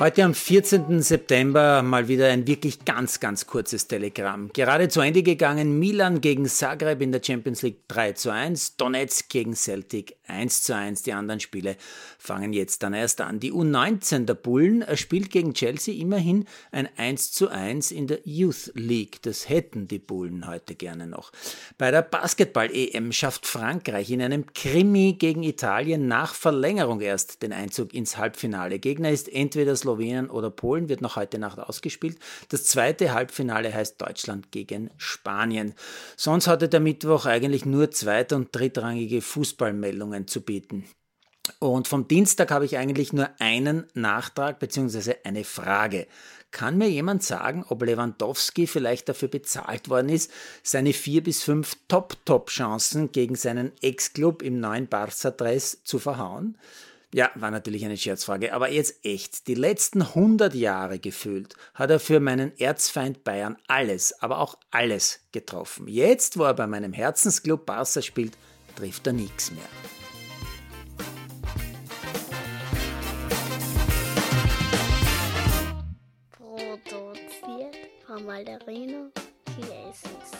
Heute am 14. September mal wieder ein wirklich ganz, ganz kurzes Telegramm. Gerade zu Ende gegangen, Milan gegen Zagreb in der Champions League 3 zu 1, Donetsk gegen Celtic 1 zu 1. Die anderen Spiele fangen jetzt dann erst an. Die U19 der Bullen spielt gegen Chelsea immerhin ein 1 zu 1 in der Youth League. Das hätten die Bullen heute gerne noch. Bei der Basketball-EM schafft Frankreich in einem Krimi gegen Italien nach Verlängerung erst den Einzug ins Halbfinale. Gegner ist entweder das Slowenien oder Polen wird noch heute Nacht ausgespielt. Das zweite Halbfinale heißt Deutschland gegen Spanien. Sonst hatte der Mittwoch eigentlich nur zweit- und drittrangige Fußballmeldungen zu bieten. Und vom Dienstag habe ich eigentlich nur einen Nachtrag bzw. eine Frage. Kann mir jemand sagen, ob Lewandowski vielleicht dafür bezahlt worden ist, seine vier bis fünf Top-Top-Chancen gegen seinen Ex-Club im neuen Barca-Dress zu verhauen? Ja, war natürlich eine Scherzfrage, aber jetzt echt. Die letzten 100 Jahre gefühlt hat er für meinen Erzfeind Bayern alles, aber auch alles getroffen. Jetzt, wo er bei meinem Herzensclub Barca spielt, trifft er nichts mehr. Produziert von Malderino Chiesis.